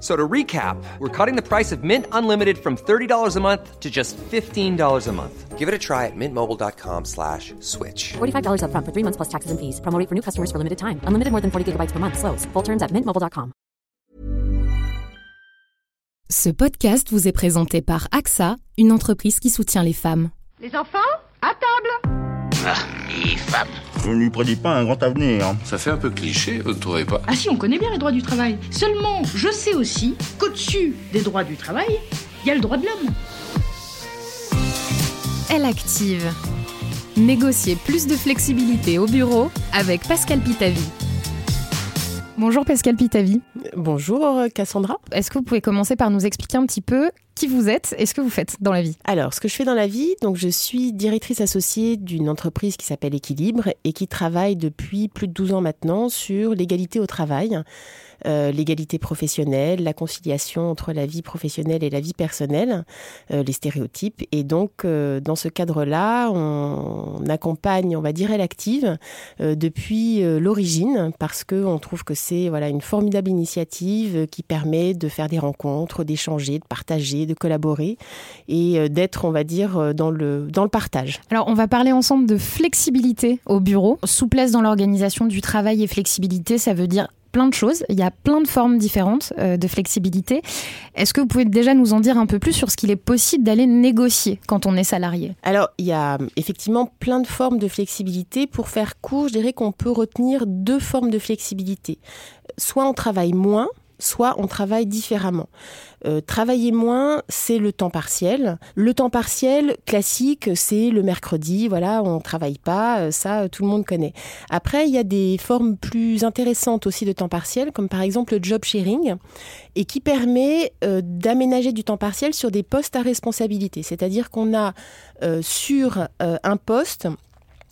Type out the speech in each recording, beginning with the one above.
So to recap, we're cutting the price of Mint Unlimited from $30 a month to just $15 a month. Give it a try at mintmobile.com slash switch. $45 up front for three months plus taxes and fees. Promo rate for new customers for limited time. Unlimited more than 40 gigabytes per month. Slows. Full terms at mintmobile.com. Ce podcast vous est présenté par AXA, une entreprise qui soutient les femmes. Les enfants, à table les femmes. Je ne lui prédis pas un grand avenir. Ça fait un peu cliché, vous ne trouvez pas? Ah si, on connaît bien les droits du travail. Seulement, je sais aussi qu'au-dessus des droits du travail, il y a le droit de l'homme. Elle active. Négocier plus de flexibilité au bureau avec Pascal Pitavi. Bonjour Pascal Pitavi. Bonjour Cassandra. Est-ce que vous pouvez commencer par nous expliquer un petit peu qui vous êtes et ce que vous faites dans la vie Alors, ce que je fais dans la vie, donc je suis directrice associée d'une entreprise qui s'appelle Équilibre et qui travaille depuis plus de 12 ans maintenant sur l'égalité au travail. Euh, l'égalité professionnelle, la conciliation entre la vie professionnelle et la vie personnelle, euh, les stéréotypes. Et donc, euh, dans ce cadre-là, on, accompagne, on va dire, elle active depuis l'origine parce que on trouve que c'est voilà une formidable initiative qui permet de faire des rencontres, d'échanger, de partager, de collaborer et d'être, on va dire, dans le dans le partage. Alors, on va parler ensemble de flexibilité au bureau, souplesse dans l'organisation du travail et flexibilité, ça veut dire plein de choses. Il y a plein de formes différentes euh, de flexibilité. Est-ce que vous pouvez déjà nous en dire un peu plus sur ce qu'il est possible d'aller négocier quand on est salarié? Alors, il y a effectivement plein de formes de flexibilité. Pour faire court, je dirais qu'on peut retenir deux formes de flexibilité. Soit on travaille moins, soit on travaille différemment. Euh, travailler moins, c'est le temps partiel. Le temps partiel classique, c'est le mercredi, voilà, on travaille pas, euh, ça tout le monde connaît. Après, il y a des formes plus intéressantes aussi de temps partiel, comme par exemple le job sharing, et qui permet euh, d'aménager du temps partiel sur des postes à responsabilité. C'est-à-dire qu'on a euh, sur euh, un poste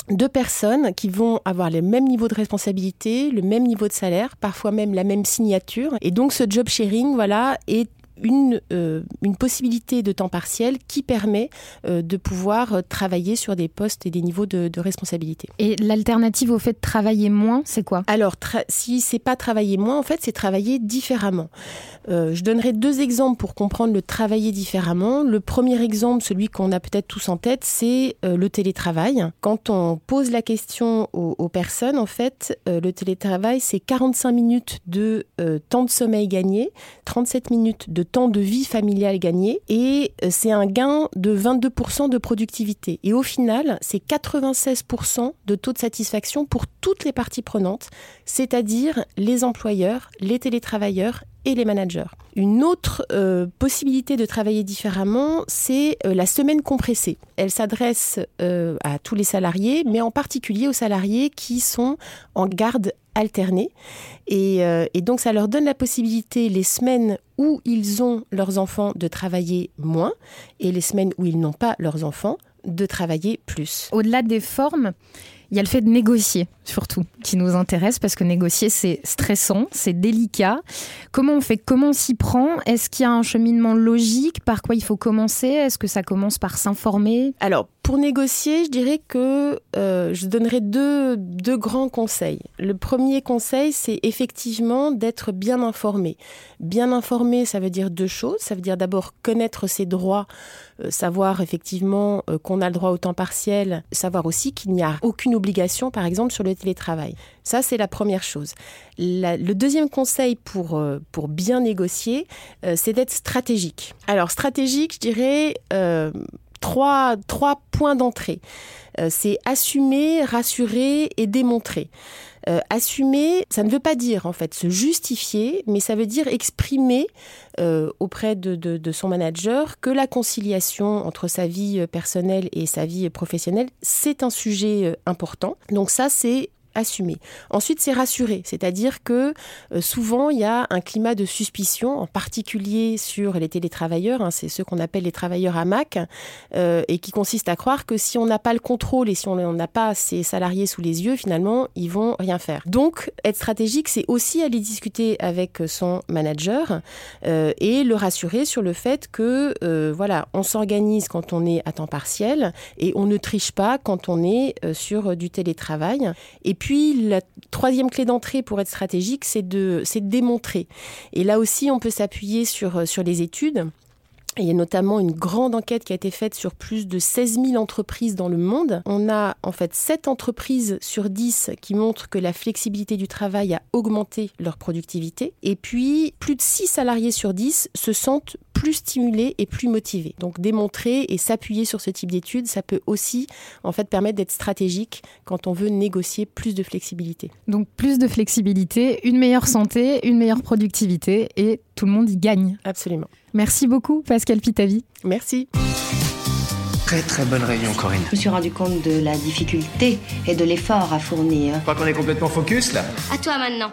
deux personnes qui vont avoir le même niveau de responsabilité, le même niveau de salaire, parfois même la même signature. Et donc ce job sharing, voilà, est une, euh, une possibilité de temps partiel qui permet euh, de pouvoir travailler sur des postes et des niveaux de, de responsabilité. Et l'alternative au fait de travailler moins, c'est quoi? Alors, si c'est pas travailler moins, en fait, c'est travailler différemment. Euh, je donnerai deux exemples pour comprendre le travailler différemment. Le premier exemple, celui qu'on a peut-être tous en tête, c'est euh, le télétravail. Quand on pose la question aux, aux personnes, en fait, euh, le télétravail, c'est 45 minutes de temps de sommeil gagné, 37 minutes de temps de vie familiale gagné et c'est un gain de 22% de productivité. Et au final, c'est 96% de taux de satisfaction pour toutes les parties prenantes, c'est-à-dire les employeurs, les télétravailleurs et les managers. Une autre euh, possibilité de travailler différemment, c'est euh, la semaine compressée. Elle s'adresse euh, à tous les salariés, mais en particulier aux salariés qui sont en garde alternée. Et, et donc ça leur donne la possibilité, les semaines où ils ont leurs enfants, de travailler moins, et les semaines où ils n'ont pas leurs enfants, de travailler plus. Au-delà des formes, Il y a le fait de négocier, surtout, qui nous intéresse parce que négocier, c'est stressant, c'est délicat. Comment on fait? Comment on s'y prend? Est-ce qu'il y a un cheminement logique? Par quoi il faut commencer? Est-ce que ça commence par s'informer? Alors, pour négocier, je dirais que euh, je donnerais deux, deux grands conseils. Le premier conseil, c'est effectivement d'être bien informé. Bien informé, ça veut dire deux choses. Ça veut dire d'abord connaître ses droits, euh, savoir effectivement euh, qu'on a le droit au temps partiel, savoir aussi qu'il n'y a aucune obligation, par exemple, sur le télétravail. Ça, c'est la première chose. le deuxième conseil pour, pour bien négocier, c'est d'être stratégique. Alors, stratégique, je dirais trois, trois points d'entrée. Euh, c'est assumer, rassurer et démontrer. Euh, assumer, ça ne veut pas dire en fait se justifier, mais ça veut dire exprimer euh, auprès de, de, son manager que la conciliation entre sa vie personnelle et sa vie professionnelle, c'est un sujet important. Donc ça, c'est Ensuite, c'est rassurer, c'est-à-dire que euh, souvent il y a un climat de suspicion, en particulier sur les télétravailleurs, hein, c'est ceux qu'on appelle les travailleurs à Mac, euh, et qui consiste à croire que si on n'a pas le contrôle et si on n'a pas ses salariés sous les yeux, finalement, ils vont rien faire. Donc, être stratégique, c'est aussi aller discuter avec son manager euh, et le rassurer sur le fait que, voilà, on s'organise quand on est à temps partiel et on ne triche pas quand on est sur du télétravail. Et puis puis, la troisième clé d'entrée pour être stratégique, c'est de, démontrer. Et là aussi, on peut s'appuyer sur, sur les études. Il y a notamment une grande enquête qui a été faite sur plus de 16 000 entreprises dans le monde. On a en fait 7 entreprises sur 10 qui montrent que la flexibilité du travail a augmenté leur productivité. Et puis, plus de 6 salariés sur 10 se sentent plus stimulé et plus motivé. Donc démontrer et s'appuyer sur ce type d'études, ça peut aussi en fait permettre d'être stratégique quand on veut négocier plus de flexibilité. Donc plus de flexibilité, une meilleure santé, une meilleure productivité et tout le monde y gagne. Absolument. Merci beaucoup Pascal Pitavi. Merci. Très très bonne réunion Corinne. Je me suis rendu compte de la difficulté et de l'effort à fournir. Je crois qu'on est complètement focus là. À toi maintenant.